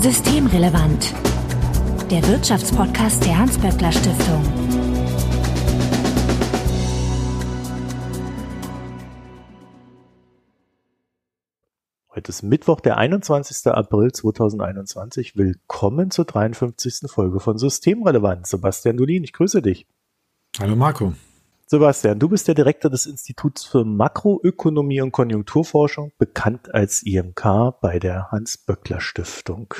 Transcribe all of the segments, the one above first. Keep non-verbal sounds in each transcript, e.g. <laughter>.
Systemrelevant. Der Wirtschaftspodcast der Hans-Böckler Stiftung. Heute ist Mittwoch, der 21. April 2021. Willkommen zur 53. Folge von Systemrelevant. Sebastian Dolin, ich grüße dich. Hallo Marco. Sebastian, du bist der Direktor des Instituts für Makroökonomie und Konjunkturforschung, bekannt als IMK bei der Hans-Böckler Stiftung.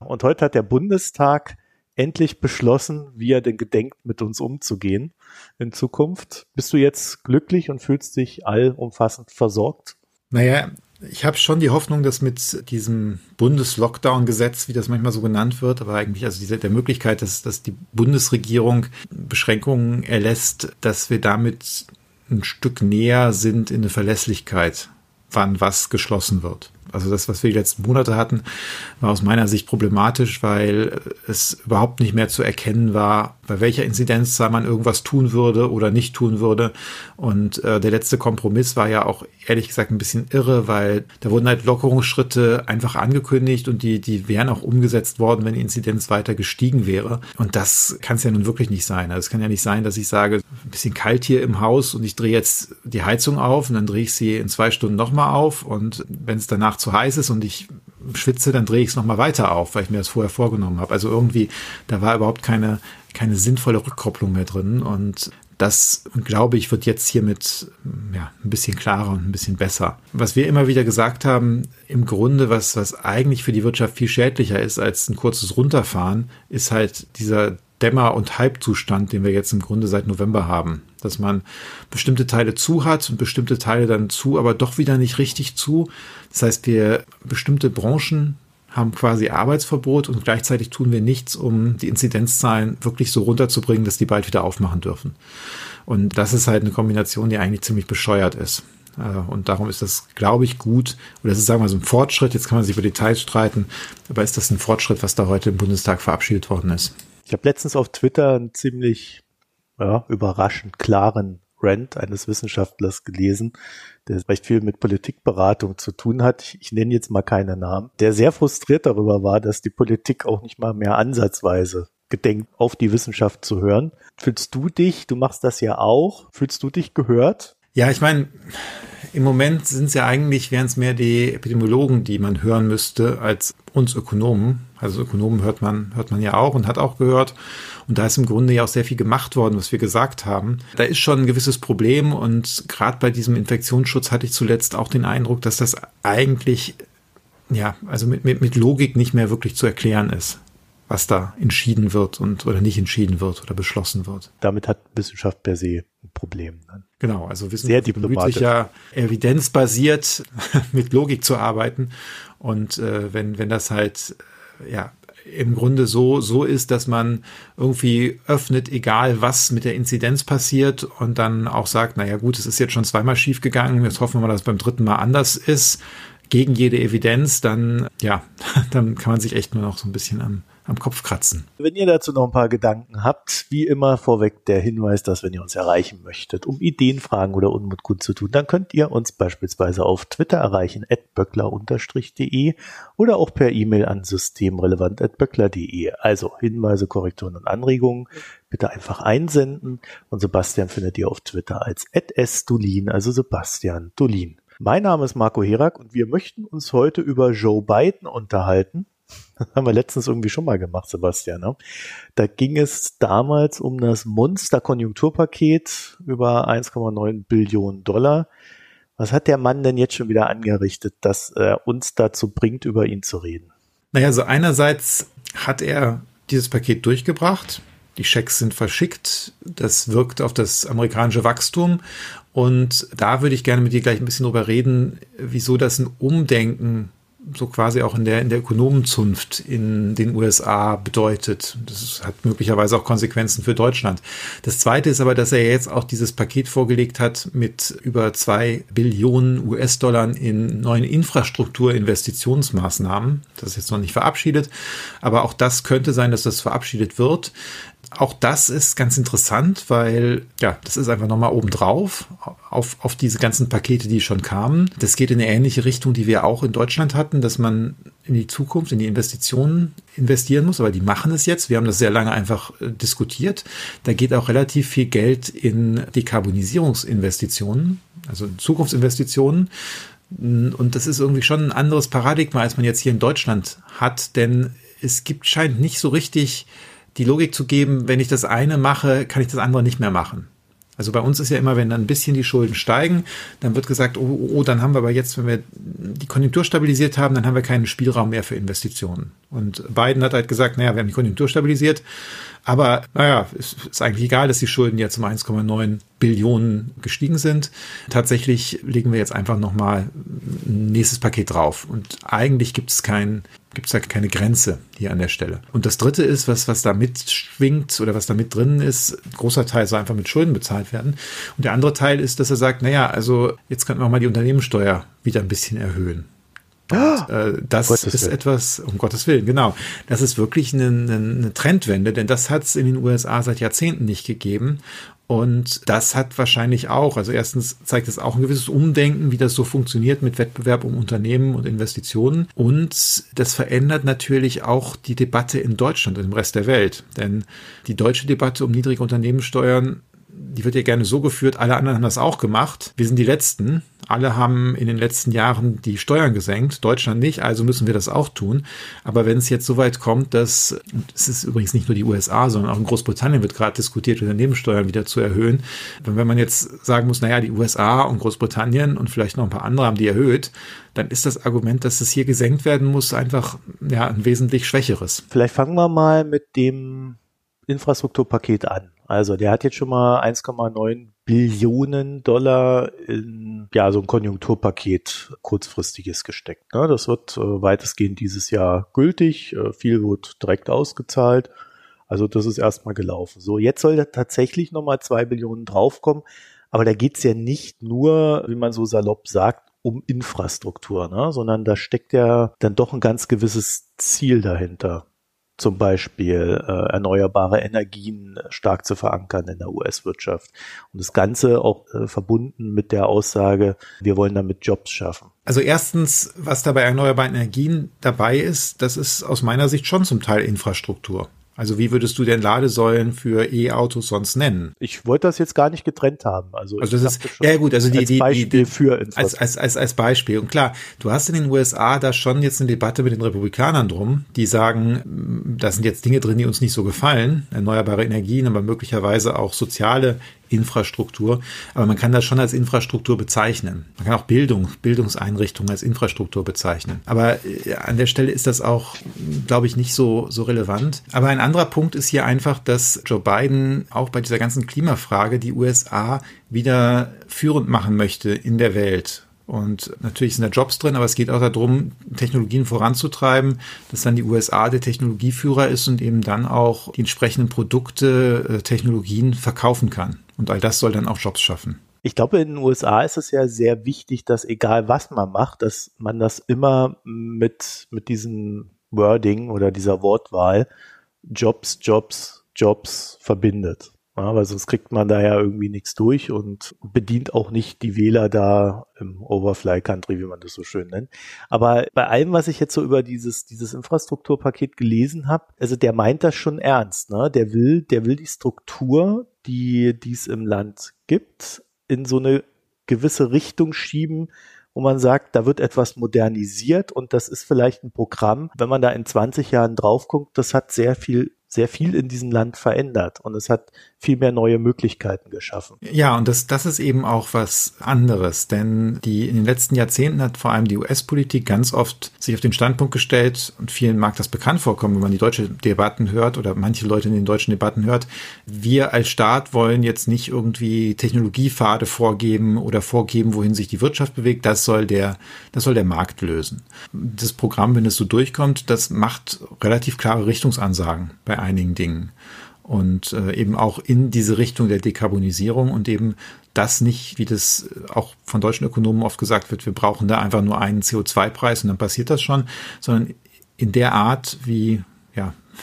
Und heute hat der Bundestag endlich beschlossen, wie er denn gedenkt, mit uns umzugehen in Zukunft. Bist du jetzt glücklich und fühlst dich allumfassend versorgt? Naja, ich habe schon die Hoffnung, dass mit diesem Bundeslockdown-Gesetz, wie das manchmal so genannt wird, aber eigentlich also diese, der Möglichkeit, dass, dass die Bundesregierung Beschränkungen erlässt, dass wir damit ein Stück näher sind in eine Verlässlichkeit, wann was geschlossen wird. Also das, was wir die letzten Monate hatten, war aus meiner Sicht problematisch, weil es überhaupt nicht mehr zu erkennen war, bei welcher Inzidenzzahl man irgendwas tun würde oder nicht tun würde. Und äh, der letzte Kompromiss war ja auch ehrlich gesagt ein bisschen irre, weil da wurden halt Lockerungsschritte einfach angekündigt und die, die wären auch umgesetzt worden, wenn die Inzidenz weiter gestiegen wäre. Und das kann es ja nun wirklich nicht sein. Also es kann ja nicht sein, dass ich sage, ein bisschen kalt hier im Haus und ich drehe jetzt die Heizung auf und dann drehe ich sie in zwei Stunden nochmal auf und wenn es danach zu heiß ist und ich schwitze, dann drehe ich es nochmal weiter auf, weil ich mir das vorher vorgenommen habe. Also irgendwie, da war überhaupt keine, keine sinnvolle Rückkopplung mehr drin. Und das, glaube ich, wird jetzt hiermit ja, ein bisschen klarer und ein bisschen besser. Was wir immer wieder gesagt haben, im Grunde, was, was eigentlich für die Wirtschaft viel schädlicher ist als ein kurzes Runterfahren, ist halt dieser Dämmer- und Halbzustand, den wir jetzt im Grunde seit November haben. Dass man bestimmte Teile zu hat und bestimmte Teile dann zu, aber doch wieder nicht richtig zu. Das heißt, wir bestimmte Branchen haben quasi Arbeitsverbot und gleichzeitig tun wir nichts, um die Inzidenzzahlen wirklich so runterzubringen, dass die bald wieder aufmachen dürfen. Und das ist halt eine Kombination, die eigentlich ziemlich bescheuert ist. Äh, und darum ist das, glaube ich, gut. Oder es ist, sagen wir mal, so ein Fortschritt. Jetzt kann man sich über Details streiten. Aber ist das ein Fortschritt, was da heute im Bundestag verabschiedet worden ist? Ich habe letztens auf Twitter einen ziemlich ja, überraschend klaren Rant eines Wissenschaftlers gelesen, der recht viel mit Politikberatung zu tun hat. Ich, ich nenne jetzt mal keine Namen, der sehr frustriert darüber war, dass die Politik auch nicht mal mehr ansatzweise gedenkt, auf die Wissenschaft zu hören. Fühlst du dich, du machst das ja auch, fühlst du dich gehört? Ja, ich meine, im Moment sind es ja eigentlich, wären es mehr die Epidemiologen, die man hören müsste, als uns Ökonomen. Also Ökonomen hört man, hört man ja auch und hat auch gehört. Und da ist im Grunde ja auch sehr viel gemacht worden, was wir gesagt haben. Da ist schon ein gewisses Problem und gerade bei diesem Infektionsschutz hatte ich zuletzt auch den Eindruck, dass das eigentlich, ja, also mit, mit, mit Logik nicht mehr wirklich zu erklären ist was da entschieden wird und oder nicht entschieden wird oder beschlossen wird. Damit hat Wissenschaft per se ein Problem. Genau, also Wissenschaft bemüht ja evidenzbasiert <laughs> mit Logik zu arbeiten und äh, wenn wenn das halt ja im Grunde so, so ist, dass man irgendwie öffnet, egal was mit der Inzidenz passiert und dann auch sagt, naja gut, es ist jetzt schon zweimal schief gegangen, jetzt hoffen wir mal, dass es beim dritten Mal anders ist, gegen jede Evidenz, dann, ja, <laughs> dann kann man sich echt nur noch so ein bisschen am, am Kopf kratzen. Wenn ihr dazu noch ein paar Gedanken habt, wie immer vorweg der Hinweis, dass wenn ihr uns erreichen möchtet, um Ideen, Fragen oder Unmut gut zu tun, dann könnt ihr uns beispielsweise auf Twitter erreichen, at böckler-de oder auch per E-Mail an systemrelevant.böckler.de. Also Hinweise, Korrekturen und Anregungen bitte einfach einsenden und Sebastian findet ihr auf Twitter als at @sdolin, also Sebastian Dolin. Mein Name ist Marco Herak und wir möchten uns heute über Joe Biden unterhalten. <laughs> Haben wir letztens irgendwie schon mal gemacht, Sebastian. Ne? Da ging es damals um das Monster-Konjunkturpaket über 1,9 Billionen Dollar. Was hat der Mann denn jetzt schon wieder angerichtet, dass er uns dazu bringt, über ihn zu reden? Naja, also einerseits hat er dieses Paket durchgebracht. Die Schecks sind verschickt. Das wirkt auf das amerikanische Wachstum. Und da würde ich gerne mit dir gleich ein bisschen drüber reden, wieso das ein Umdenken so quasi auch in der, in der Ökonomenzunft in den USA bedeutet. Das hat möglicherweise auch Konsequenzen für Deutschland. Das zweite ist aber, dass er jetzt auch dieses Paket vorgelegt hat mit über zwei Billionen US-Dollar in neuen Infrastrukturinvestitionsmaßnahmen. Das ist jetzt noch nicht verabschiedet, aber auch das könnte sein, dass das verabschiedet wird auch das ist ganz interessant, weil ja, das ist einfach nochmal obendrauf auf, auf diese ganzen Pakete, die schon kamen. Das geht in eine ähnliche Richtung, die wir auch in Deutschland hatten, dass man in die Zukunft, in die Investitionen investieren muss, aber die machen es jetzt. Wir haben das sehr lange einfach äh, diskutiert. Da geht auch relativ viel Geld in Dekarbonisierungsinvestitionen, also Zukunftsinvestitionen. Und das ist irgendwie schon ein anderes Paradigma, als man jetzt hier in Deutschland hat, denn es gibt, scheint nicht so richtig die Logik zu geben, wenn ich das eine mache, kann ich das andere nicht mehr machen. Also bei uns ist ja immer, wenn dann ein bisschen die Schulden steigen, dann wird gesagt, oh, oh, oh, dann haben wir aber jetzt, wenn wir die Konjunktur stabilisiert haben, dann haben wir keinen Spielraum mehr für Investitionen. Und Biden hat halt gesagt, naja, wir haben die Konjunktur stabilisiert, aber naja, es ist eigentlich egal, dass die Schulden jetzt um 1,9 Billionen gestiegen sind. Tatsächlich legen wir jetzt einfach nochmal ein nächstes Paket drauf. Und eigentlich gibt es kein gibt es halt keine Grenze hier an der Stelle. Und das dritte ist, was, was da mitschwingt oder was da mit drin ist, ein großer Teil soll einfach mit Schulden bezahlt werden. Und der andere Teil ist, dass er sagt, naja, also jetzt könnten wir mal die Unternehmenssteuer wieder ein bisschen erhöhen. Und, äh, das ist Willen. etwas, um Gottes Willen, genau. Das ist wirklich eine, eine, eine Trendwende, denn das hat es in den USA seit Jahrzehnten nicht gegeben. Und das hat wahrscheinlich auch, also erstens zeigt es auch ein gewisses Umdenken, wie das so funktioniert mit Wettbewerb um Unternehmen und Investitionen. Und das verändert natürlich auch die Debatte in Deutschland und im Rest der Welt. Denn die deutsche Debatte um niedrige Unternehmenssteuern die wird ja gerne so geführt, alle anderen haben das auch gemacht. Wir sind die Letzten. Alle haben in den letzten Jahren die Steuern gesenkt, Deutschland nicht, also müssen wir das auch tun. Aber wenn es jetzt so weit kommt, dass, es ist übrigens nicht nur die USA, sondern auch in Großbritannien wird gerade diskutiert, Unternehmenssteuern wieder zu erhöhen. Wenn man jetzt sagen muss, naja, die USA und Großbritannien und vielleicht noch ein paar andere haben die erhöht, dann ist das Argument, dass es hier gesenkt werden muss, einfach ja, ein wesentlich schwächeres. Vielleicht fangen wir mal mit dem Infrastrukturpaket an. Also der hat jetzt schon mal 1,9 Billionen Dollar in ja so ein Konjunkturpaket kurzfristiges gesteckt. Ne? Das wird äh, weitestgehend dieses Jahr gültig. Äh, viel wird direkt ausgezahlt. Also das ist erstmal gelaufen. So, jetzt soll da tatsächlich nochmal zwei Billionen draufkommen. Aber da geht's ja nicht nur, wie man so salopp sagt, um Infrastruktur, ne? sondern da steckt ja dann doch ein ganz gewisses Ziel dahinter zum Beispiel äh, erneuerbare Energien stark zu verankern in der US-Wirtschaft. Und das Ganze auch äh, verbunden mit der Aussage, wir wollen damit Jobs schaffen. Also erstens, was da bei erneuerbaren Energien dabei ist, das ist aus meiner Sicht schon zum Teil Infrastruktur. Also wie würdest du denn Ladesäulen für E-Autos sonst nennen? Ich wollte das jetzt gar nicht getrennt haben. Also, also das ist ja gut, also die, als die, Beispiel die, für als, als, als, als Beispiel. Und klar, du hast in den USA da schon jetzt eine Debatte mit den Republikanern drum, die sagen, da sind jetzt Dinge drin, die uns nicht so gefallen, erneuerbare Energien, aber möglicherweise auch soziale Infrastruktur. Aber man kann das schon als Infrastruktur bezeichnen. Man kann auch Bildung, Bildungseinrichtungen als Infrastruktur bezeichnen. Aber äh, an der Stelle ist das auch, glaube ich, nicht so, so relevant. Aber ein anderer Punkt ist hier einfach, dass Joe Biden auch bei dieser ganzen Klimafrage die USA wieder führend machen möchte in der Welt. Und natürlich sind da Jobs drin, aber es geht auch darum, Technologien voranzutreiben, dass dann die USA der Technologieführer ist und eben dann auch die entsprechenden Produkte, äh, Technologien verkaufen kann. Und all das soll dann auch Jobs schaffen. Ich glaube, in den USA ist es ja sehr wichtig, dass egal was man macht, dass man das immer mit, mit diesem Wording oder dieser Wortwahl Jobs, Jobs, Jobs verbindet. Ja, weil sonst kriegt man da ja irgendwie nichts durch und bedient auch nicht die Wähler da im Overfly Country, wie man das so schön nennt. Aber bei allem, was ich jetzt so über dieses, dieses Infrastrukturpaket gelesen habe, also der meint das schon ernst, ne? Der will, der will die Struktur, die, es im Land gibt, in so eine gewisse Richtung schieben, wo man sagt, da wird etwas modernisiert und das ist vielleicht ein Programm, wenn man da in 20 Jahren drauf guckt, das hat sehr viel sehr viel in diesem Land verändert und es hat viel mehr neue Möglichkeiten geschaffen. Ja, und das, das ist eben auch was anderes, denn die in den letzten Jahrzehnten hat vor allem die US-Politik ganz oft sich auf den Standpunkt gestellt und vielen mag das bekannt vorkommen, wenn man die deutsche Debatten hört oder manche Leute in den deutschen Debatten hört. Wir als Staat wollen jetzt nicht irgendwie Technologiepfade vorgeben oder vorgeben, wohin sich die Wirtschaft bewegt. Das soll der, das soll der Markt lösen. Das Programm, wenn es so durchkommt, das macht relativ klare Richtungsansagen bei einigen Dingen und äh, eben auch in diese Richtung der Dekarbonisierung und eben das nicht, wie das auch von deutschen Ökonomen oft gesagt wird, wir brauchen da einfach nur einen CO2-Preis und dann passiert das schon, sondern in der Art, wie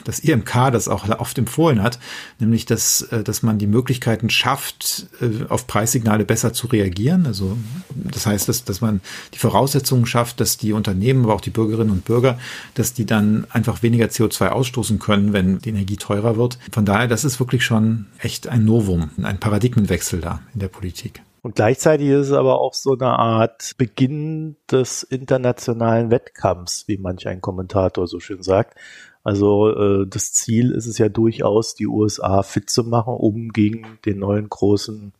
das IMK das auch oft empfohlen hat, nämlich dass, äh, dass man die Möglichkeiten schafft, äh, auf Preissignale besser zu reagieren. Also das heißt, dass, dass man die Voraussetzungen schafft, dass die Unternehmen, aber auch die Bürgerinnen und Bürger, dass die dann einfach weniger CO2 ausstoßen können, wenn die Energie teurer wird. Von daher, das ist wirklich schon echt ein Novum, ein Paradigmenwechsel da in der Politik. Und gleichzeitig ist es aber auch so eine Art Beginn des internationalen Wettkampfs, wie manch ein Kommentator so schön sagt. Also äh, das Ziel ist es ja durchaus, die USA fit zu machen, um gegen den neuen großen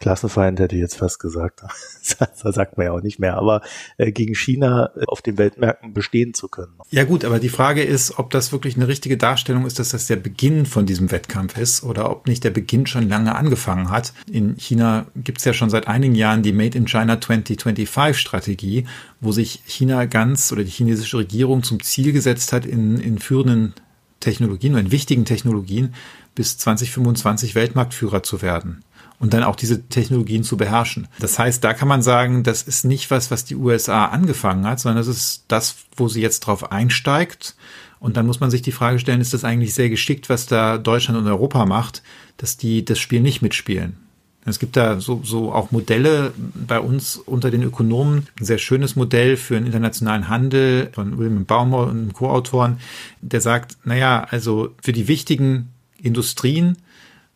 Klassenfeind hätte ich jetzt fast gesagt. <laughs> das sagt man ja auch nicht mehr, aber äh, gegen China äh, auf den Weltmärkten bestehen zu können. Ja gut, aber die Frage ist, ob das wirklich eine richtige Darstellung ist, dass das der Beginn von diesem Wettkampf ist oder ob nicht der Beginn schon lange angefangen hat. In China gibt es ja schon seit einigen Jahren die Made in China 2025 Strategie, wo sich China ganz oder die chinesische Regierung zum Ziel gesetzt hat, in, in führenden Technologien oder in wichtigen Technologien bis 2025 Weltmarktführer zu werden und dann auch diese Technologien zu beherrschen. Das heißt, da kann man sagen, das ist nicht was, was die USA angefangen hat, sondern das ist das, wo sie jetzt drauf einsteigt. Und dann muss man sich die Frage stellen, ist das eigentlich sehr geschickt, was da Deutschland und Europa macht, dass die das Spiel nicht mitspielen? Es gibt da so, so auch Modelle bei uns unter den Ökonomen, ein sehr schönes Modell für einen internationalen Handel von William Baumol und Co-Autoren, der sagt, naja, also für die wichtigen Industrien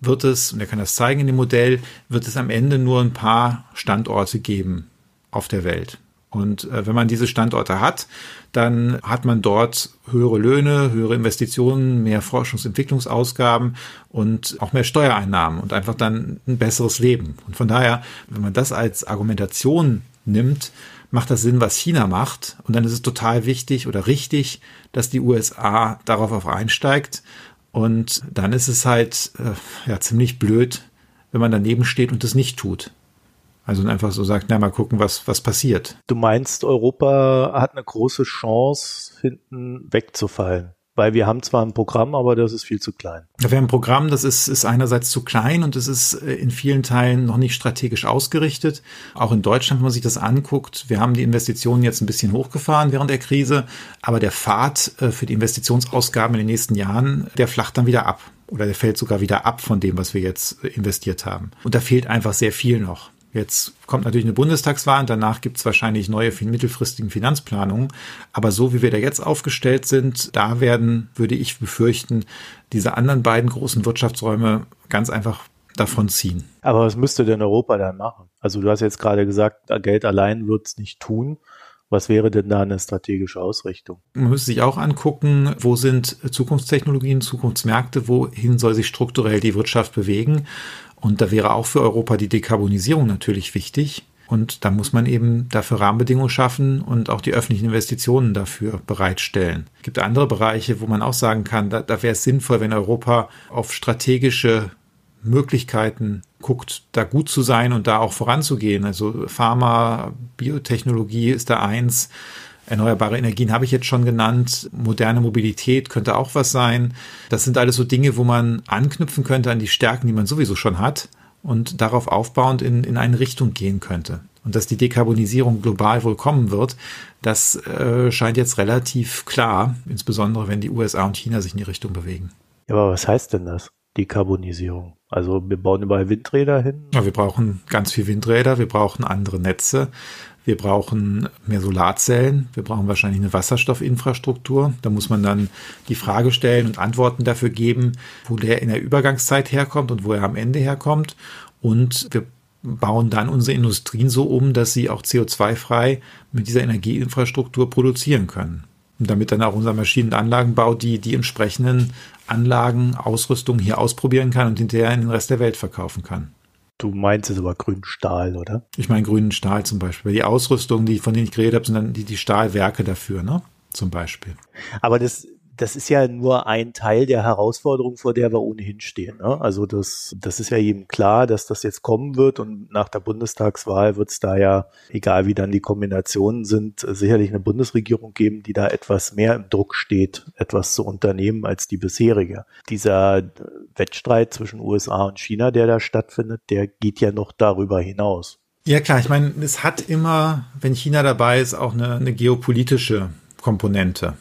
wird es, und er kann das zeigen in dem Modell, wird es am Ende nur ein paar Standorte geben auf der Welt. Und äh, wenn man diese Standorte hat, dann hat man dort höhere Löhne, höhere Investitionen, mehr Forschungsentwicklungsausgaben und auch mehr Steuereinnahmen und einfach dann ein besseres Leben. Und von daher, wenn man das als Argumentation nimmt, macht das Sinn, was China macht. Und dann ist es total wichtig oder richtig, dass die USA darauf auf einsteigt und dann ist es halt äh, ja ziemlich blöd, wenn man daneben steht und das nicht tut. Also einfach so sagt, na mal gucken, was, was passiert. Du meinst, Europa hat eine große Chance, hinten wegzufallen? Weil wir haben zwar ein Programm, aber das ist viel zu klein. Wir haben ein Programm, das ist, ist einerseits zu klein und es ist äh, in vielen Teilen noch nicht strategisch ausgerichtet. Auch in Deutschland, wenn man sich das anguckt, wir haben die Investitionen jetzt ein bisschen hochgefahren während der Krise, aber der Pfad äh, für die Investitionsausgaben in den nächsten Jahren, der flacht dann wieder ab oder der fällt sogar wieder ab von dem, was wir jetzt äh, investiert haben. Und da fehlt einfach sehr viel noch. Jetzt kommt natürlich eine Bundestagswahl und danach gibt es wahrscheinlich neue mittelfristigen Finanzplanungen. Aber so wie wir da jetzt aufgestellt sind, da werden, würde ich befürchten, diese anderen beiden großen Wirtschaftsräume ganz einfach davon ziehen. Aber was müsste denn Europa dann machen? Also du hast jetzt gerade gesagt, Geld allein wird es nicht tun. Was wäre denn da eine strategische Ausrichtung? Man müsste sich auch angucken, wo sind Zukunftstechnologien, Zukunftsmärkte, wohin soll sich strukturell die Wirtschaft bewegen. Und da wäre auch für Europa die Dekarbonisierung natürlich wichtig. Und da muss man eben dafür Rahmenbedingungen schaffen und auch die öffentlichen Investitionen dafür bereitstellen. Es gibt andere Bereiche, wo man auch sagen kann, da, da wäre es sinnvoll, wenn Europa auf strategische Möglichkeiten guckt, da gut zu sein und da auch voranzugehen. Also Pharma, Biotechnologie ist da eins. Erneuerbare Energien habe ich jetzt schon genannt. Moderne Mobilität könnte auch was sein. Das sind alles so Dinge, wo man anknüpfen könnte an die Stärken, die man sowieso schon hat und darauf aufbauend in, in eine Richtung gehen könnte. Und dass die Dekarbonisierung global wohl kommen wird, das äh, scheint jetzt relativ klar, insbesondere wenn die USA und China sich in die Richtung bewegen. Ja, aber was heißt denn das? Dekarbonisierung. Also wir bauen überall Windräder hin. Ja, wir brauchen ganz viel Windräder, wir brauchen andere Netze, wir brauchen mehr Solarzellen. Wir brauchen wahrscheinlich eine Wasserstoffinfrastruktur. Da muss man dann die Frage stellen und Antworten dafür geben, wo der in der Übergangszeit herkommt und wo er am Ende herkommt. Und wir bauen dann unsere Industrien so um, dass sie auch CO2-frei mit dieser Energieinfrastruktur produzieren können. Und damit dann auch unser Maschinen- und Anlagenbau die, die entsprechenden Anlagen, Ausrüstung hier ausprobieren kann und hinterher in den Rest der Welt verkaufen kann. Du meinst es aber grünen Stahl, oder? Ich meine grünen Stahl zum Beispiel. Die Ausrüstung, die, von denen ich geredet habe, sind dann die, die Stahlwerke dafür, ne? Zum Beispiel. Aber das, das ist ja nur ein Teil der Herausforderung, vor der wir ohnehin stehen. Ne? Also das, das ist ja jedem klar, dass das jetzt kommen wird und nach der Bundestagswahl wird es da ja, egal wie dann die Kombinationen sind, sicherlich eine Bundesregierung geben, die da etwas mehr im Druck steht, etwas zu unternehmen als die bisherige. Dieser Wettstreit zwischen USA und China, der da stattfindet, der geht ja noch darüber hinaus. Ja klar, ich meine, es hat immer, wenn China dabei ist, auch eine, eine geopolitische Komponente.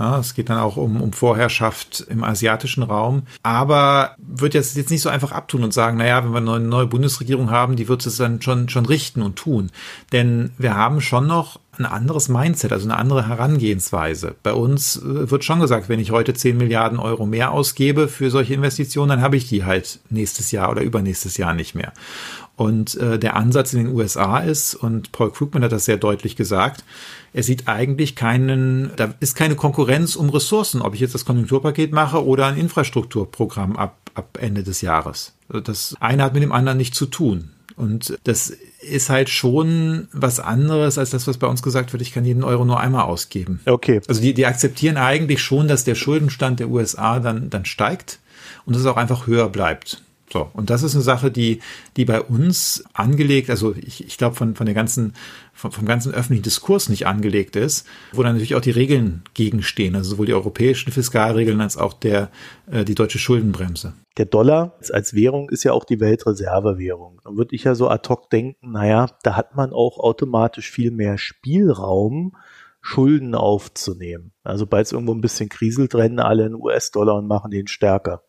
Ja, es geht dann auch um, um Vorherrschaft im asiatischen Raum. Aber wird jetzt, jetzt nicht so einfach abtun und sagen, naja, wenn wir eine neue Bundesregierung haben, die wird es dann schon, schon richten und tun. Denn wir haben schon noch ein anderes Mindset, also eine andere Herangehensweise. Bei uns äh, wird schon gesagt, wenn ich heute 10 Milliarden Euro mehr ausgebe für solche Investitionen, dann habe ich die halt nächstes Jahr oder übernächstes Jahr nicht mehr. Und äh, der Ansatz in den USA ist, und Paul Krugman hat das sehr deutlich gesagt, er sieht eigentlich keinen, da ist keine Konkurrenz um Ressourcen, ob ich jetzt das Konjunkturpaket mache oder ein Infrastrukturprogramm ab, ab Ende des Jahres. Also das eine hat mit dem anderen nichts zu tun. Und das ist halt schon was anderes als das, was bei uns gesagt wird, ich kann jeden Euro nur einmal ausgeben. Okay. Also die, die akzeptieren eigentlich schon, dass der Schuldenstand der USA dann, dann steigt und dass es auch einfach höher bleibt. So, und das ist eine Sache, die, die bei uns angelegt, also ich, ich glaube von, von der ganzen, vom, vom ganzen öffentlichen Diskurs nicht angelegt ist, wo dann natürlich auch die Regeln gegenstehen, also sowohl die europäischen Fiskalregeln als auch der, äh, die deutsche Schuldenbremse. Der Dollar als Währung ist ja auch die Weltreservewährung. Dann würde ich ja so ad hoc denken, naja, da hat man auch automatisch viel mehr Spielraum, Schulden aufzunehmen. Also sobald es irgendwo ein bisschen kriselt, rennen alle in US-Dollar und machen den stärker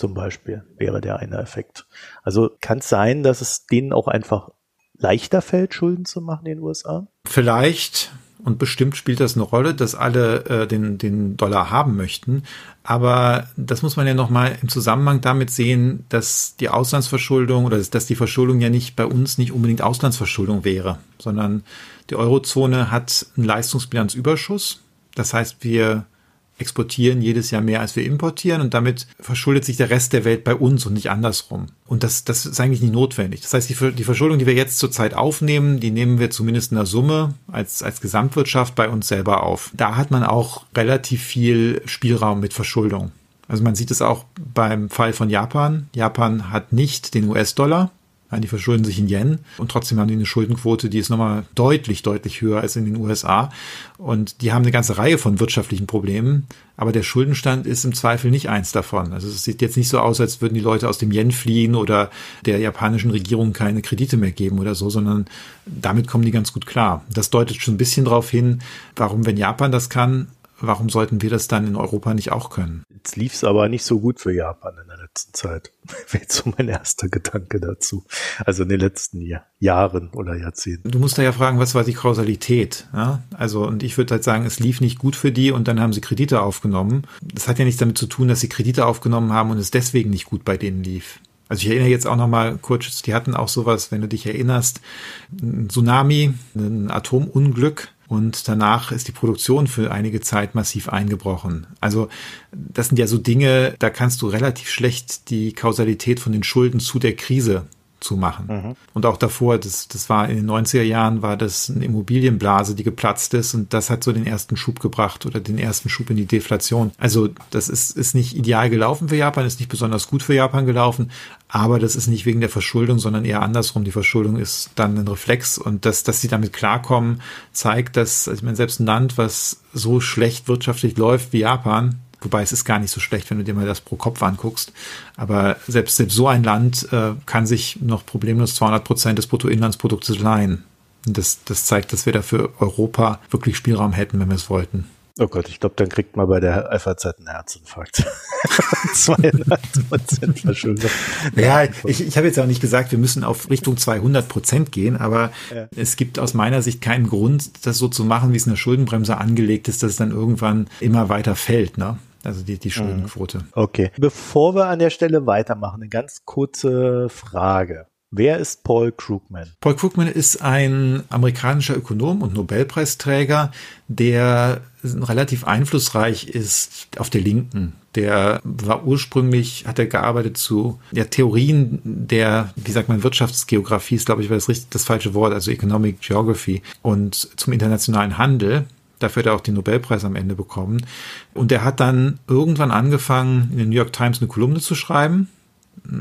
zum Beispiel, wäre der eine Effekt. Also kann es sein, dass es denen auch einfach leichter fällt, Schulden zu machen in den USA? Vielleicht und bestimmt spielt das eine Rolle, dass alle äh, den, den Dollar haben möchten. Aber das muss man ja nochmal im Zusammenhang damit sehen, dass die Auslandsverschuldung oder dass die Verschuldung ja nicht bei uns nicht unbedingt Auslandsverschuldung wäre, sondern die Eurozone hat einen Leistungsbilanzüberschuss. Das heißt, wir exportieren jedes Jahr mehr, als wir importieren und damit verschuldet sich der Rest der Welt bei uns und nicht andersrum. Und das, das ist eigentlich nicht notwendig. Das heißt, die, die Verschuldung, die wir jetzt zurzeit aufnehmen, die nehmen wir zumindest in der Summe als, als Gesamtwirtschaft bei uns selber auf. Da hat man auch relativ viel Spielraum mit Verschuldung. Also man sieht es auch beim Fall von Japan. Japan hat nicht den US-Dollar, die verschulden sich in Yen und trotzdem haben die eine Schuldenquote, die ist nochmal deutlich, deutlich höher als in den USA. Und die haben eine ganze Reihe von wirtschaftlichen Problemen, aber der Schuldenstand ist im Zweifel nicht eins davon. Also es sieht jetzt nicht so aus, als würden die Leute aus dem Yen fliehen oder der japanischen Regierung keine Kredite mehr geben oder so, sondern damit kommen die ganz gut klar. Das deutet schon ein bisschen darauf hin, warum, wenn Japan das kann, warum sollten wir das dann in Europa nicht auch können? Jetzt lief es aber nicht so gut für Japan in der letzten Zeit. <laughs> Wäre so mein erster Gedanke dazu. Also in den letzten Jahr, Jahren oder Jahrzehnten. Du musst da ja fragen, was war die Kausalität? Ja? Also, und ich würde halt sagen, es lief nicht gut für die und dann haben sie Kredite aufgenommen. Das hat ja nichts damit zu tun, dass sie Kredite aufgenommen haben und es deswegen nicht gut bei denen lief. Also ich erinnere jetzt auch noch mal kurz, die hatten auch sowas, wenn du dich erinnerst, ein Tsunami, ein Atomunglück und danach ist die Produktion für einige Zeit massiv eingebrochen. Also das sind ja so Dinge, da kannst du relativ schlecht die Kausalität von den Schulden zu der Krise zu machen. Mhm. Und auch davor, das, das war in den 90er Jahren, war das eine Immobilienblase, die geplatzt ist und das hat so den ersten Schub gebracht oder den ersten Schub in die Deflation. Also das ist, ist nicht ideal gelaufen für Japan, ist nicht besonders gut für Japan gelaufen, aber das ist nicht wegen der Verschuldung, sondern eher andersrum. Die Verschuldung ist dann ein Reflex und dass, dass sie damit klarkommen, zeigt, dass, also ich meine, selbst ein Land, was so schlecht wirtschaftlich läuft wie Japan, Wobei es ist gar nicht so schlecht, wenn du dir mal das pro Kopf anguckst. Aber selbst, selbst so ein Land äh, kann sich noch problemlos 200 Prozent des Bruttoinlandsproduktes leihen. Und das, das zeigt, dass wir dafür Europa wirklich Spielraum hätten, wenn wir es wollten. Oh Gott, ich glaube, dann kriegt man bei der FAZ einen Herzinfarkt. <laughs> 200 Prozent Verschuldung. Ja, ich, ich habe jetzt auch nicht gesagt, wir müssen auf Richtung 200 Prozent gehen, aber ja. es gibt aus meiner Sicht keinen Grund, das so zu machen, wie es in der Schuldenbremse angelegt ist, dass es dann irgendwann immer weiter fällt. Ne? Also die, die Schuldenquote. Mhm. Okay. Bevor wir an der Stelle weitermachen, eine ganz kurze Frage. Wer ist Paul Krugman? Paul Krugman ist ein amerikanischer Ökonom und Nobelpreisträger, der relativ einflussreich ist auf der Linken. Der war ursprünglich, hat er gearbeitet zu ja, Theorien der, wie sagt man, Wirtschaftsgeografie ist, glaube ich, war das richtig das falsche Wort, also Economic Geography und zum internationalen Handel. Dafür hat er auch den Nobelpreis am Ende bekommen. Und er hat dann irgendwann angefangen, in den New York Times eine Kolumne zu schreiben.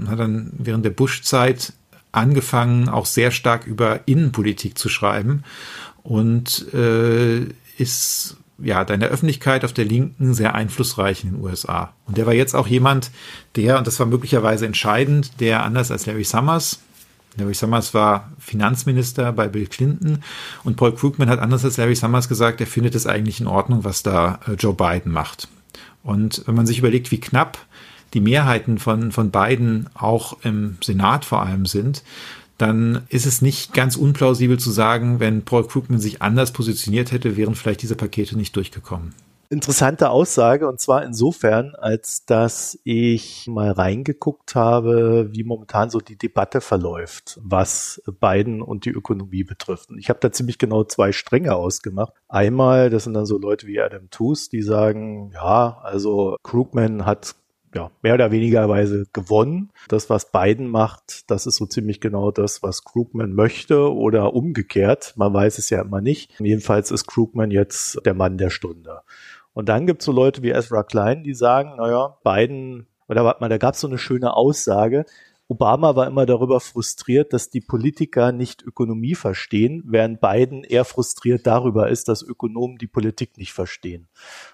Hat dann während der Bush-Zeit angefangen, auch sehr stark über Innenpolitik zu schreiben. Und äh, ist ja, in der Öffentlichkeit auf der Linken sehr einflussreich in den USA. Und der war jetzt auch jemand, der, und das war möglicherweise entscheidend, der anders als Larry Summers, Larry Summers war Finanzminister bei Bill Clinton und Paul Krugman hat anders als Larry Summers gesagt, er findet es eigentlich in Ordnung, was da äh, Joe Biden macht. Und wenn man sich überlegt, wie knapp die Mehrheiten von, von Biden auch im Senat vor allem sind, dann ist es nicht ganz unplausibel zu sagen, wenn Paul Krugman sich anders positioniert hätte, wären vielleicht diese Pakete nicht durchgekommen interessante Aussage und zwar insofern, als dass ich mal reingeguckt habe, wie momentan so die Debatte verläuft, was Biden und die Ökonomie betrifft. Und ich habe da ziemlich genau zwei Stränge ausgemacht. Einmal, das sind dann so Leute wie Adam Tooze, die sagen, ja, also Krugman hat ja, mehr oder weniger Weise gewonnen. Das, was Biden macht, das ist so ziemlich genau das, was Krugman möchte oder umgekehrt. Man weiß es ja immer nicht. Jedenfalls ist Krugman jetzt der Mann der Stunde. Und dann gibt es so Leute wie Ezra Klein, die sagen, naja, Biden, oder warte mal, da gab es so eine schöne Aussage, Obama war immer darüber frustriert, dass die Politiker nicht Ökonomie verstehen, während Biden eher frustriert darüber ist, dass Ökonomen die Politik nicht verstehen.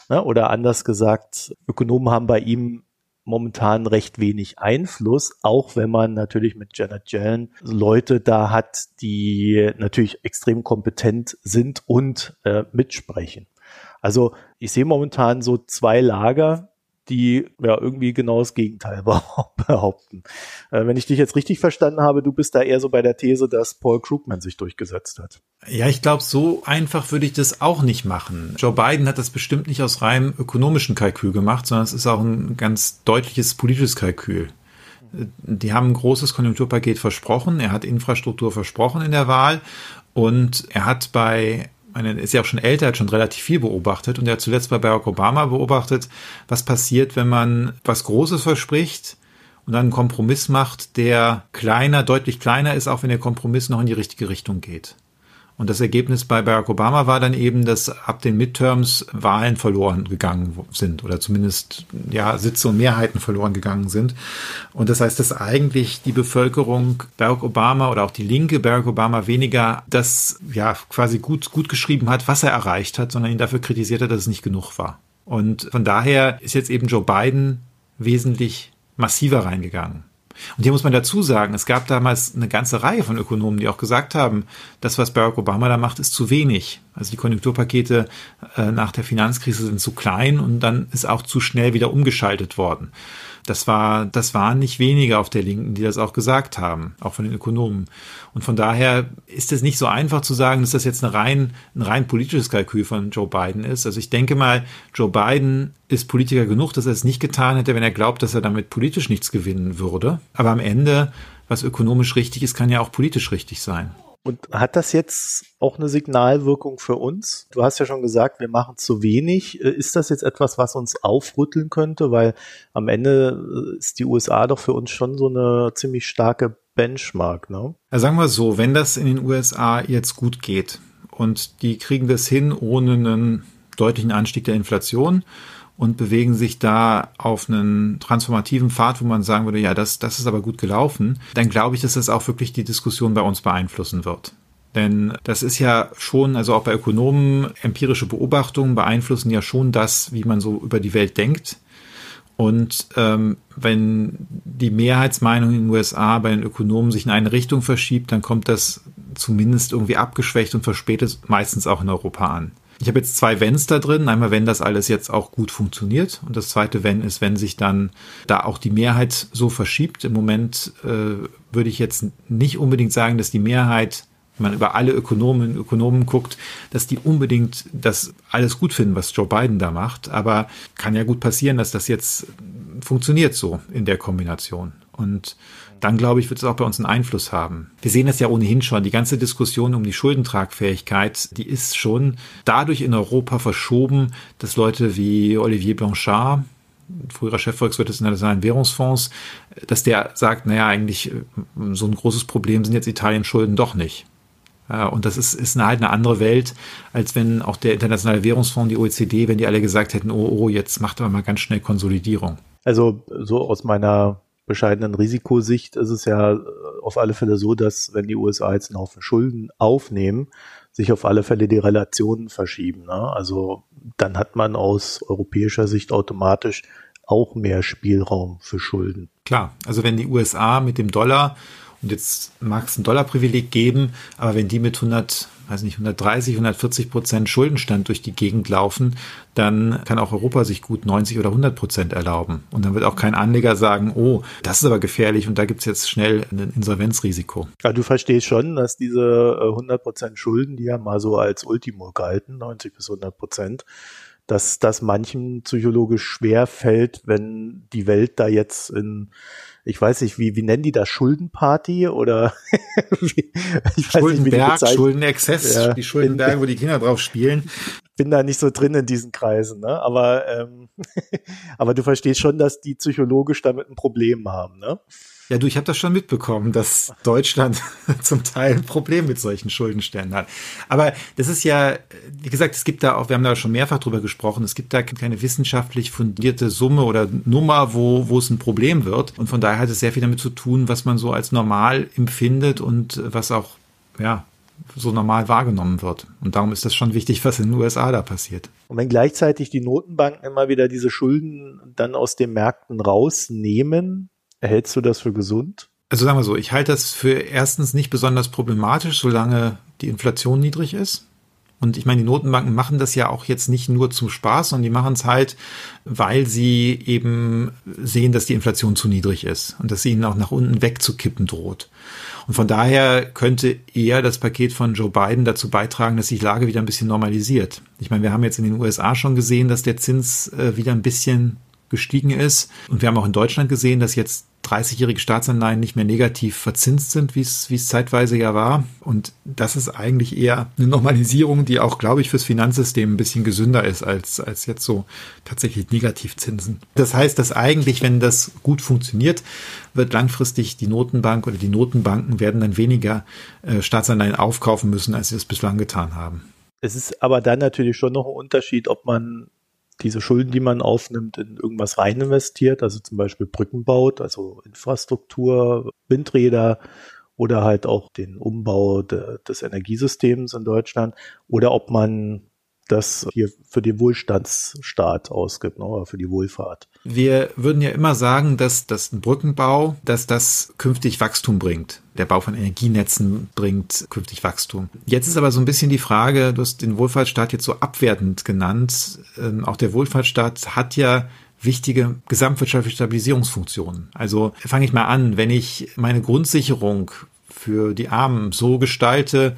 Ne? Oder anders gesagt, Ökonomen haben bei ihm momentan recht wenig Einfluss, auch wenn man natürlich mit Janet Yellen Leute da hat, die natürlich extrem kompetent sind und äh, mitsprechen. Also ich sehe momentan so zwei Lager, die ja irgendwie genau das Gegenteil <laughs> behaupten. Äh, wenn ich dich jetzt richtig verstanden habe, du bist da eher so bei der These, dass Paul Krugman sich durchgesetzt hat. Ja, ich glaube, so einfach würde ich das auch nicht machen. Joe Biden hat das bestimmt nicht aus reinem ökonomischen Kalkül gemacht, sondern es ist auch ein ganz deutliches politisches Kalkül. Die haben ein großes Konjunkturpaket versprochen, er hat Infrastruktur versprochen in der Wahl und er hat bei meine, ist ja auch schon älter, hat schon relativ viel beobachtet und er hat zuletzt bei Barack Obama beobachtet, was passiert, wenn man was Großes verspricht und dann einen Kompromiss macht, der kleiner, deutlich kleiner ist, auch wenn der Kompromiss noch in die richtige Richtung geht. Und das Ergebnis bei Barack Obama war dann eben, dass ab den Midterms Wahlen verloren gegangen sind oder zumindest ja Sitze und Mehrheiten verloren gegangen sind. Und das heißt, dass eigentlich die Bevölkerung Barack Obama oder auch die Linke Barack Obama weniger das ja quasi gut gut geschrieben hat, was er erreicht hat, sondern ihn dafür kritisiert hat, dass es nicht genug war. Und von daher ist jetzt eben Joe Biden wesentlich massiver reingegangen. Und hier muss man dazu sagen, es gab damals eine ganze Reihe von Ökonomen, die auch gesagt haben, das, was Barack Obama da macht, ist zu wenig. Also die Konjunkturpakete äh, nach der Finanzkrise sind zu klein und dann ist auch zu schnell wieder umgeschaltet worden. Das war, das waren nicht wenige auf der Linken, die das auch gesagt haben, auch von den Ökonomen. Und von daher ist es nicht so einfach zu sagen, dass das jetzt eine rein, ein rein politisches Kalkül von Joe Biden ist. Also ich denke mal, Joe Biden ist Politiker genug, dass er es nicht getan hätte, wenn er glaubt, dass er damit politisch nichts gewinnen würde. Aber am Ende, was ökonomisch richtig ist, kann ja auch politisch richtig sein. Und hat das jetzt auch eine Signalwirkung für uns? Du hast ja schon gesagt, wir machen zu wenig. Äh, ist das jetzt etwas, was uns aufrütteln könnte? Weil am Ende äh, ist die USA doch für uns schon so eine ziemlich starke Benchmark, ne? Ja, sagen wir so, wenn das in den USA jetzt gut geht und die kriegen das hin ohne einen deutlichen Anstieg der Inflation und bewegen sich da auf einen transformativen Pfad, wo man sagen würde, ja, das, das ist aber gut gelaufen, dann glaube ich, dass das auch wirklich die Diskussion bei uns beeinflussen wird. Denn das ist ja schon, also auch bei Ökonomen, empirische Beobachtungen beeinflussen ja schon das, wie man so über die Welt denkt. Und ähm, wenn die Mehrheitsmeinung in den USA bei den Ökonomen sich in eine Richtung verschiebt, dann kommt das zumindest irgendwie abgeschwächt und verspätet meistens auch in Europa an. Ich habe jetzt zwei Wenns da drin. Einmal, wenn das alles jetzt auch gut funktioniert. Und das zweite Wenn ist, wenn sich dann da auch die Mehrheit so verschiebt. Im Moment äh, würde ich jetzt nicht unbedingt sagen, dass die Mehrheit, wenn man über alle Ökonomen Ökonomen guckt, dass die unbedingt das alles gut finden, was Joe Biden da macht. Aber kann ja gut passieren, dass das jetzt funktioniert so in der Kombination. Und dann glaube ich, wird es auch bei uns einen Einfluss haben. Wir sehen das ja ohnehin schon. Die ganze Diskussion um die Schuldentragfähigkeit, die ist schon dadurch in Europa verschoben, dass Leute wie Olivier Blanchard, früherer Chefvolkswirt des Internationalen Währungsfonds, dass der sagt, naja, eigentlich äh, so ein großes Problem sind jetzt Italiens Schulden doch nicht. Und das ist, ist eine, halt eine andere Welt, als wenn auch der Internationale Währungsfonds, die OECD, wenn die alle gesagt hätten, oh, oh, jetzt macht aber mal ganz schnell Konsolidierung. Also so aus meiner bescheidenen Risikosicht ist es ja äh, auf alle Fälle so, dass wenn die USA jetzt einen Haufen Schulden aufnehmen, sich auf alle Fälle die Relationen verschieben. Ne? Also dann hat man aus europäischer Sicht automatisch auch mehr Spielraum für Schulden. Klar, also wenn die USA mit dem Dollar jetzt mag es ein Dollarprivileg geben, aber wenn die mit 100, weiß nicht, 130, 140 Prozent Schuldenstand durch die Gegend laufen, dann kann auch Europa sich gut 90 oder 100 Prozent erlauben. Und dann wird auch kein Anleger sagen, oh, das ist aber gefährlich und da gibt es jetzt schnell ein Insolvenzrisiko. Ja, du verstehst schon, dass diese 100 äh, Prozent Schulden, die ja mal so als Ultimo galten, 90 bis 100 Prozent, dass das manchen psychologisch schwer fällt, wenn die Welt da jetzt in ich weiß nicht, wie, wie nennen die das, Schuldenparty oder <laughs> ich weiß Schuldenberg, nicht, Schuldenexzess, ja, die Schuldenberge, wo die Kinder drauf spielen. Bin da nicht so drin in diesen Kreisen, ne? Aber, ähm, <laughs> aber du verstehst schon, dass die psychologisch damit ein Problem haben, ne? Ja, du, ich habe das schon mitbekommen, dass Deutschland <laughs> zum Teil ein Problem mit solchen Schuldenständen hat. Aber das ist ja, wie gesagt, es gibt da auch, wir haben da schon mehrfach drüber gesprochen, es gibt da keine wissenschaftlich fundierte Summe oder Nummer, wo, wo es ein Problem wird. Und von daher hat es sehr viel damit zu tun, was man so als normal empfindet und was auch, ja, so normal wahrgenommen wird. Und darum ist das schon wichtig, was in den USA da passiert. Und wenn gleichzeitig die Notenbanken immer wieder diese Schulden dann aus den Märkten rausnehmen, Hältst du das für gesund? Also sagen wir so, ich halte das für erstens nicht besonders problematisch, solange die Inflation niedrig ist. Und ich meine, die Notenbanken machen das ja auch jetzt nicht nur zum Spaß, sondern die machen es halt, weil sie eben sehen, dass die Inflation zu niedrig ist und dass sie ihnen auch nach unten wegzukippen droht. Und von daher könnte eher das Paket von Joe Biden dazu beitragen, dass sich die Lage wieder ein bisschen normalisiert. Ich meine, wir haben jetzt in den USA schon gesehen, dass der Zins äh, wieder ein bisschen gestiegen ist. Und wir haben auch in Deutschland gesehen, dass jetzt 30-jährige Staatsanleihen nicht mehr negativ verzinst sind, wie es, wie es zeitweise ja war. Und das ist eigentlich eher eine Normalisierung, die auch, glaube ich, fürs Finanzsystem ein bisschen gesünder ist als, als jetzt so tatsächlich Negativzinsen. Das heißt, dass eigentlich, wenn das gut funktioniert, wird langfristig die Notenbank oder die Notenbanken werden dann weniger äh, Staatsanleihen aufkaufen müssen, als sie es bislang getan haben. Es ist aber dann natürlich schon noch ein Unterschied, ob man diese Schulden, die man aufnimmt, in irgendwas rein investiert, also zum Beispiel Brücken baut, also Infrastruktur, Windräder oder halt auch den Umbau de, des Energiesystems in Deutschland. Oder ob man das hier für den Wohlstandsstaat ausgibt, ne, für die Wohlfahrt. Wir würden ja immer sagen, dass das Brückenbau, dass das künftig Wachstum bringt. Der Bau von Energienetzen bringt künftig Wachstum. Jetzt ist aber so ein bisschen die Frage, du hast den Wohlfahrtsstaat jetzt so abwertend genannt. Ähm, auch der Wohlfahrtsstaat hat ja wichtige gesamtwirtschaftliche Stabilisierungsfunktionen. Also fange ich mal an, wenn ich meine Grundsicherung für die Armen so gestalte,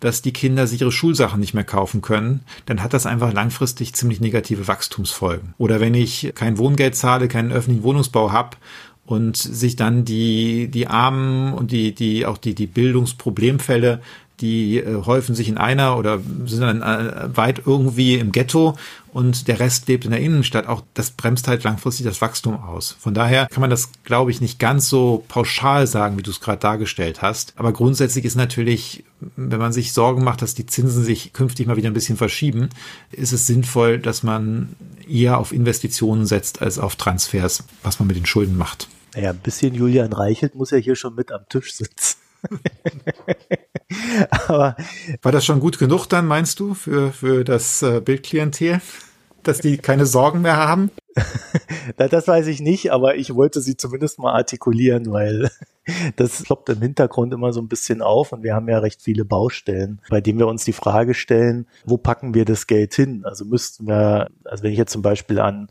dass die Kinder sich ihre Schulsachen nicht mehr kaufen können, dann hat das einfach langfristig ziemlich negative Wachstumsfolgen. Oder wenn ich kein Wohngeld zahle, keinen öffentlichen Wohnungsbau habe und sich dann die, die Armen und die, die, auch die, die Bildungsproblemfälle die äh, häufen sich in einer oder sind dann äh, weit irgendwie im Ghetto und der Rest lebt in der Innenstadt. Auch das bremst halt langfristig das Wachstum aus. Von daher kann man das, glaube ich, nicht ganz so pauschal sagen, wie du es gerade dargestellt hast. Aber grundsätzlich ist natürlich, wenn man sich Sorgen macht, dass die Zinsen sich künftig mal wieder ein bisschen verschieben, ist es sinnvoll, dass man eher auf Investitionen setzt als auf Transfers, was man mit den Schulden macht. Naja, ein bisschen Julian Reichelt muss ja hier schon mit am Tisch sitzen. <laughs> Aber war das schon gut genug dann, meinst du, für, für das äh, Bildklientel? <laughs> Dass die keine Sorgen mehr haben? <laughs> das weiß ich nicht, aber ich wollte sie zumindest mal artikulieren, weil das ploppt im Hintergrund immer so ein bisschen auf und wir haben ja recht viele Baustellen, bei denen wir uns die Frage stellen, wo packen wir das Geld hin? Also müssten wir, also wenn ich jetzt zum Beispiel an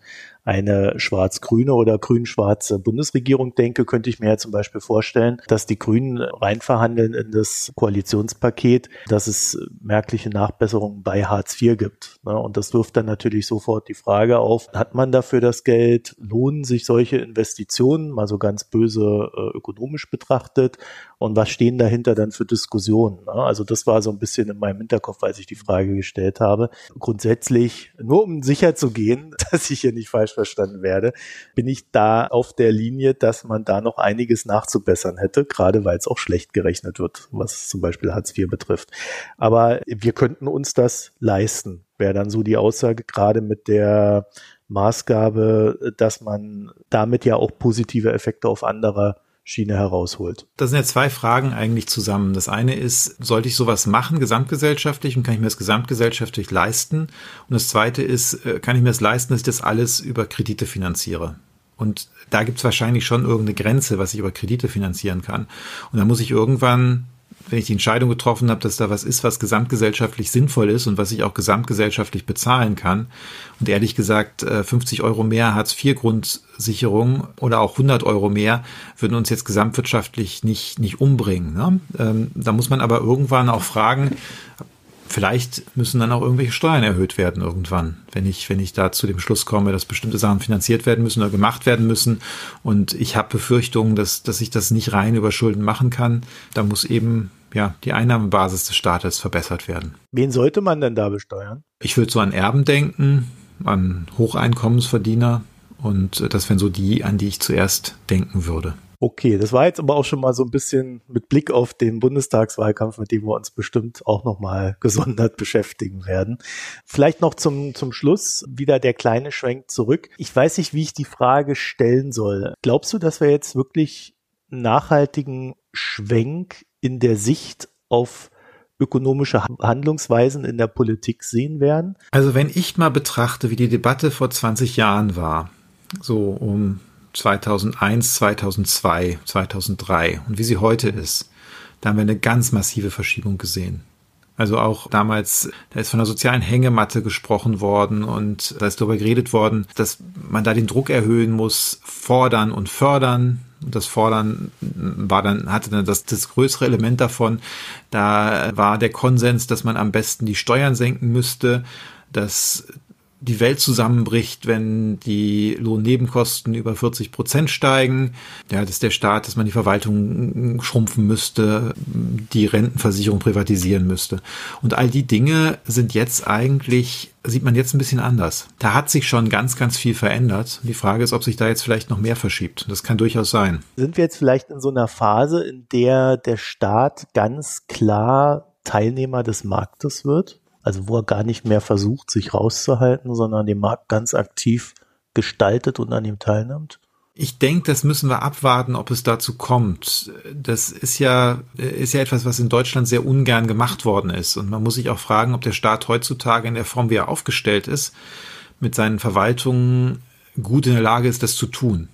eine schwarz-grüne oder grün-schwarze Bundesregierung denke, könnte ich mir ja zum Beispiel vorstellen, dass die Grünen reinverhandeln in das Koalitionspaket, dass es merkliche Nachbesserungen bei Hartz IV gibt. Ne? Und das wirft dann natürlich sofort die Frage auf, hat man dafür das Geld? Lohnen sich solche Investitionen, mal so ganz böse äh, ökonomisch betrachtet? Und was stehen dahinter dann für Diskussionen? Ne? Also das war so ein bisschen in meinem Hinterkopf, als ich die Frage gestellt habe. Grundsätzlich, nur um sicher zu gehen, <laughs> dass ich hier nicht falsch verstanden werde, bin ich da auf der Linie, dass man da noch einiges nachzubessern hätte, gerade weil es auch schlecht gerechnet wird, was zum Beispiel Hartz IV betrifft. Aber wir könnten uns das leisten, wäre dann so die Aussage, gerade mit der Maßgabe, dass man damit ja auch positive Effekte auf andere Schiene herausholt. Das sind ja zwei Fragen eigentlich zusammen. Das eine ist, sollte ich sowas machen, gesamtgesellschaftlich, und kann ich mir das gesamtgesellschaftlich leisten? Und das zweite ist, äh, kann ich mir das leisten, dass ich das alles über Kredite finanziere? Und da gibt es wahrscheinlich schon irgendeine Grenze, was ich über Kredite finanzieren kann. Und da muss ich irgendwann wenn ich die Entscheidung getroffen habe, dass da was ist, was gesamtgesellschaftlich sinnvoll ist und was ich auch gesamtgesellschaftlich bezahlen kann. Und ehrlich gesagt, 50 äh, Euro mehr Hartz-IV-Grundsicherung oder auch 100 Euro mehr würden uns jetzt gesamtwirtschaftlich nicht, nicht umbringen. Ne? Ähm, da muss man aber irgendwann auch fragen, vielleicht müssen dann auch irgendwelche Steuern erhöht werden irgendwann, wenn ich, wenn ich da zu dem Schluss komme, dass bestimmte Sachen finanziert werden müssen oder gemacht werden müssen. Und ich habe Befürchtungen, dass, dass ich das nicht rein über Schulden machen kann. Da muss eben ja, die Einnahmebasis des Staates verbessert werden. Wen sollte man denn da besteuern? Ich würde so an Erben denken, an Hocheinkommensverdiener und das wären so die, an die ich zuerst denken würde. Okay, das war jetzt aber auch schon mal so ein bisschen mit Blick auf den Bundestagswahlkampf, mit dem wir uns bestimmt auch nochmal <laughs> gesondert beschäftigen werden. Vielleicht noch zum, zum Schluss wieder der kleine Schwenk zurück. Ich weiß nicht, wie ich die Frage stellen soll. Glaubst du, dass wir jetzt wirklich nachhaltigen Schwenk in der Sicht auf ökonomische Handlungsweisen in der Politik sehen werden? Also wenn ich mal betrachte, wie die Debatte vor 20 Jahren war, so um 2001, 2002, 2003 und wie sie heute ist, da haben wir eine ganz massive Verschiebung gesehen. Also auch damals, da ist von der sozialen Hängematte gesprochen worden und da ist darüber geredet worden, dass man da den Druck erhöhen muss, fordern und fördern. Und das Fordern war dann, hatte dann das, das größere Element davon. Da war der Konsens, dass man am besten die Steuern senken müsste, dass die Welt zusammenbricht, wenn die Lohnnebenkosten über 40 Prozent steigen. Ja, dass der Staat, dass man die Verwaltung schrumpfen müsste, die Rentenversicherung privatisieren müsste. Und all die Dinge sind jetzt eigentlich, sieht man jetzt ein bisschen anders. Da hat sich schon ganz, ganz viel verändert. Die Frage ist, ob sich da jetzt vielleicht noch mehr verschiebt. Das kann durchaus sein. Sind wir jetzt vielleicht in so einer Phase, in der der Staat ganz klar Teilnehmer des Marktes wird? Also wo er gar nicht mehr versucht, sich rauszuhalten, sondern den Markt ganz aktiv gestaltet und an ihm teilnimmt? Ich denke, das müssen wir abwarten, ob es dazu kommt. Das ist ja, ist ja etwas, was in Deutschland sehr ungern gemacht worden ist. Und man muss sich auch fragen, ob der Staat heutzutage in der Form, wie er aufgestellt ist, mit seinen Verwaltungen gut in der Lage ist, das zu tun.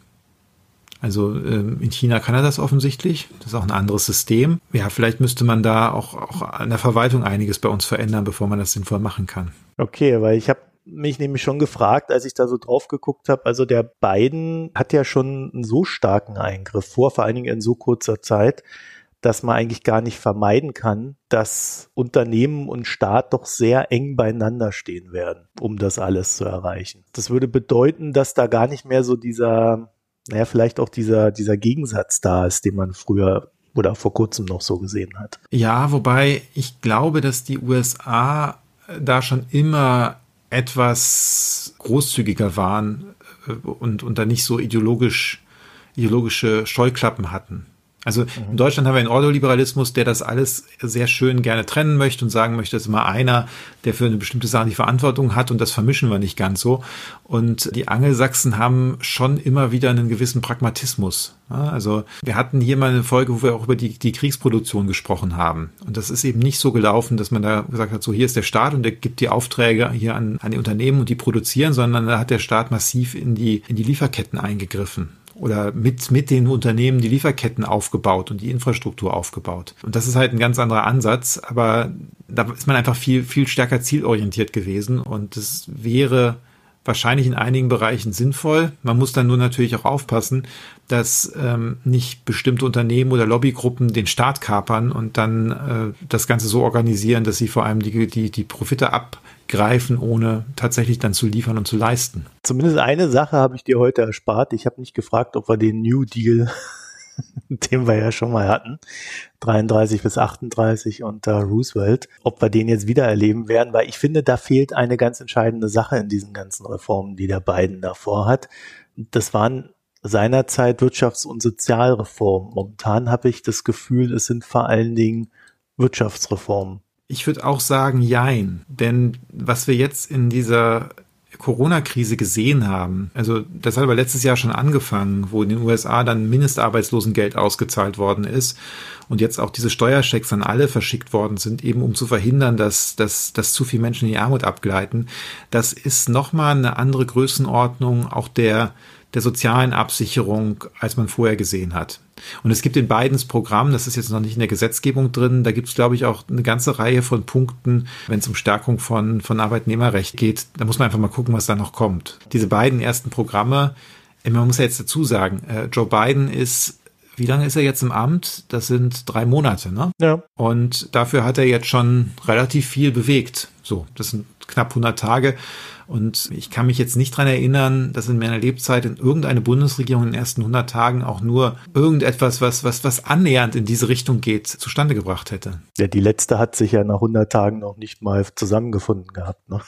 Also ähm, in China kann er das offensichtlich. Das ist auch ein anderes System. Ja, vielleicht müsste man da auch, auch an der Verwaltung einiges bei uns verändern, bevor man das sinnvoll machen kann. Okay, weil ich habe mich nämlich schon gefragt, als ich da so drauf geguckt habe, also der Biden hat ja schon einen so starken Eingriff vor, vor allen Dingen in so kurzer Zeit, dass man eigentlich gar nicht vermeiden kann, dass Unternehmen und Staat doch sehr eng beieinander stehen werden, um das alles zu erreichen. Das würde bedeuten, dass da gar nicht mehr so dieser naja, vielleicht auch dieser, dieser Gegensatz da ist, den man früher oder vor kurzem noch so gesehen hat. Ja, wobei ich glaube, dass die USA da schon immer etwas großzügiger waren äh, und, und da nicht so ideologisch, ideologische Scheuklappen hatten. Also mhm. in Deutschland haben wir einen Ordoliberalismus, der das alles sehr schön gerne trennen möchte und sagen möchte, dass immer einer, der für eine bestimmte Sache die Verantwortung hat und das vermischen wir nicht ganz so. Und die Angelsachsen haben schon immer wieder einen gewissen Pragmatismus. Also wir hatten hier mal eine Folge, wo wir auch über die, die Kriegsproduktion gesprochen haben. Und das ist eben nicht so gelaufen, dass man da gesagt hat, so hier ist der Staat und der gibt die Aufträge hier an, an die Unternehmen und die produzieren, sondern da hat der Staat massiv in die, in die Lieferketten eingegriffen oder mit, mit den Unternehmen die Lieferketten aufgebaut und die Infrastruktur aufgebaut. Und das ist halt ein ganz anderer Ansatz, aber da ist man einfach viel, viel stärker zielorientiert gewesen und es wäre wahrscheinlich in einigen Bereichen sinnvoll. Man muss dann nur natürlich auch aufpassen, dass ähm, nicht bestimmte Unternehmen oder Lobbygruppen den Staat kapern und dann äh, das Ganze so organisieren, dass sie vor allem die, die, die Profite ab greifen, ohne tatsächlich dann zu liefern und zu leisten. Zumindest eine Sache habe ich dir heute erspart. Ich habe nicht gefragt, ob wir den New Deal, <laughs> den wir ja schon mal hatten, 33 bis 38 unter Roosevelt, ob wir den jetzt wieder erleben werden, weil ich finde, da fehlt eine ganz entscheidende Sache in diesen ganzen Reformen, die der Biden davor hat. Das waren seinerzeit Wirtschafts- und Sozialreformen. Momentan habe ich das Gefühl, es sind vor allen Dingen Wirtschaftsreformen. Ich würde auch sagen, jein. Denn was wir jetzt in dieser Corona-Krise gesehen haben, also das hat aber letztes Jahr schon angefangen, wo in den USA dann Mindestarbeitslosengeld ausgezahlt worden ist und jetzt auch diese Steuerschecks an alle verschickt worden sind, eben um zu verhindern, dass, dass, dass zu viele Menschen in die Armut abgleiten. Das ist nochmal eine andere Größenordnung auch der, der sozialen Absicherung, als man vorher gesehen hat. Und es gibt in beiden Programmen, das ist jetzt noch nicht in der Gesetzgebung drin, da gibt es, glaube ich, auch eine ganze Reihe von Punkten, wenn es um Stärkung von, von Arbeitnehmerrecht geht. Da muss man einfach mal gucken, was da noch kommt. Diese beiden ersten Programme, man muss ja jetzt dazu sagen, äh, Joe Biden ist wie lange ist er jetzt im Amt? Das sind drei Monate, ne? Ja. Und dafür hat er jetzt schon relativ viel bewegt. So, das sind knapp 100 Tage. Und ich kann mich jetzt nicht dran erinnern, dass in meiner Lebzeit in irgendeine Bundesregierung in den ersten 100 Tagen auch nur irgendetwas, was, was, was annähernd in diese Richtung geht, zustande gebracht hätte. Ja, die letzte hat sich ja nach 100 Tagen noch nicht mal zusammengefunden gehabt. Ne?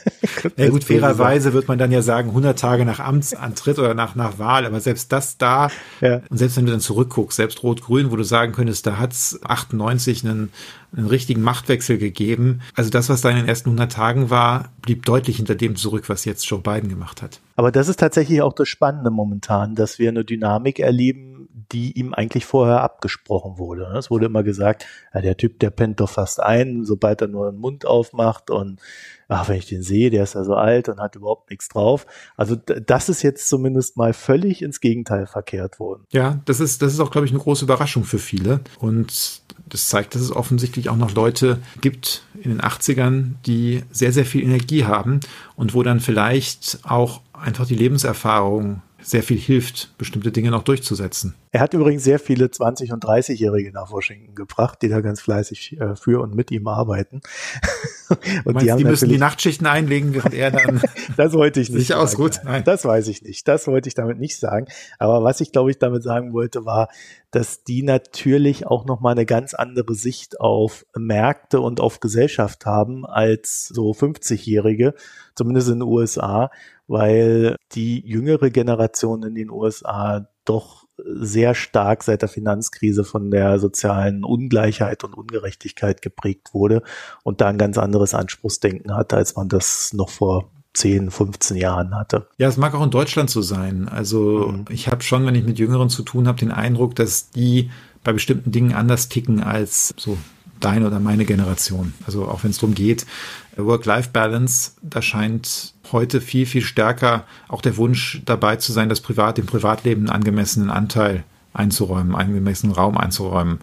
<laughs> ja gut, fairerweise wird man dann ja sagen, 100 Tage nach Amtsantritt oder nach, nach Wahl, aber selbst das da, ja. und selbst wenn du dann zurückguckst, selbst Rot-Grün, wo du sagen könntest, da hat's 98 einen einen richtigen Machtwechsel gegeben. Also das, was da in den ersten 100 Tagen war, blieb deutlich hinter dem zurück, was jetzt Joe Biden gemacht hat. Aber das ist tatsächlich auch das Spannende momentan, dass wir eine Dynamik erleben, die ihm eigentlich vorher abgesprochen wurde. Es wurde immer gesagt, ja, der Typ, der pennt doch fast ein, sobald er nur den Mund aufmacht und ach, wenn ich den sehe, der ist ja so alt und hat überhaupt nichts drauf. Also das ist jetzt zumindest mal völlig ins Gegenteil verkehrt worden. Ja, das ist, das ist auch, glaube ich, eine große Überraschung für viele. Und das zeigt, dass es offensichtlich auch noch Leute gibt in den 80ern, die sehr, sehr viel Energie haben und wo dann vielleicht auch einfach die Lebenserfahrung sehr viel hilft, bestimmte Dinge noch durchzusetzen. Er hat übrigens sehr viele 20- und 30-Jährige nach Washington gebracht, die da ganz fleißig äh, für und mit ihm arbeiten. und meinst, die, die müssen die Nachtschichten einlegen, während er dann <laughs> das wollte ich <laughs> nicht sich ausruht. Nein. Das weiß ich nicht. Das wollte ich damit nicht sagen. Aber was ich glaube ich damit sagen wollte, war, dass die natürlich auch noch mal eine ganz andere Sicht auf Märkte und auf Gesellschaft haben als so 50-Jährige, zumindest in den USA weil die jüngere Generation in den USA doch sehr stark seit der Finanzkrise von der sozialen Ungleichheit und Ungerechtigkeit geprägt wurde und da ein ganz anderes Anspruchsdenken hatte, als man das noch vor 10, 15 Jahren hatte. Ja, es mag auch in Deutschland so sein. Also mhm. ich habe schon, wenn ich mit Jüngeren zu tun habe, den Eindruck, dass die bei bestimmten Dingen anders ticken als so deine oder meine Generation. Also auch wenn es darum geht, Work-Life-Balance, da scheint heute viel, viel stärker auch der Wunsch dabei zu sein, das Privat, dem Privatleben einen angemessenen Anteil einzuräumen, einen angemessenen Raum einzuräumen.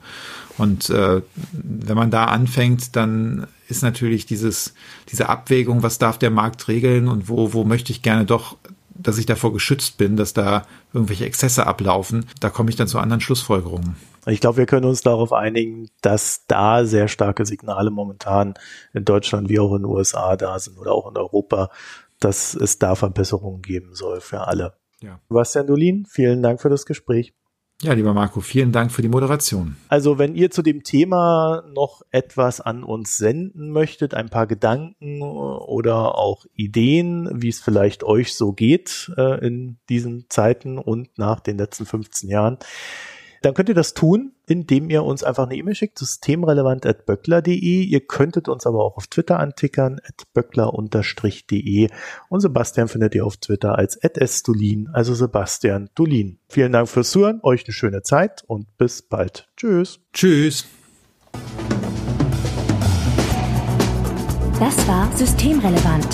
Und äh, wenn man da anfängt, dann ist natürlich dieses, diese Abwägung, was darf der Markt regeln und wo, wo möchte ich gerne doch, dass ich davor geschützt bin, dass da irgendwelche Exzesse ablaufen, da komme ich dann zu anderen Schlussfolgerungen. Ich glaube, wir können uns darauf einigen, dass da sehr starke Signale momentan in Deutschland wie auch in den USA da sind oder auch in Europa, dass es da Verbesserungen geben soll für alle. Ja. Sebastian Dolin, vielen Dank für das Gespräch. Ja, lieber Marco, vielen Dank für die Moderation. Also, wenn ihr zu dem Thema noch etwas an uns senden möchtet, ein paar Gedanken oder auch Ideen, wie es vielleicht euch so geht äh, in diesen Zeiten und nach den letzten 15 Jahren, dann könnt ihr das tun, indem ihr uns einfach eine E-Mail schickt, systemrelevant.böckler.de. Ihr könntet uns aber auch auf Twitter antickern, at böckler-de. Und Sebastian findet ihr auf Twitter als @sdulin, also Sebastian Dulin. Vielen Dank fürs Zuhören, euch eine schöne Zeit und bis bald. Tschüss. Tschüss. Das war Systemrelevant,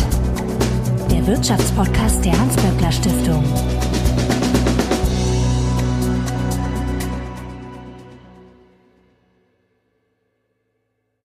der Wirtschaftspodcast der Hans-Böckler Stiftung.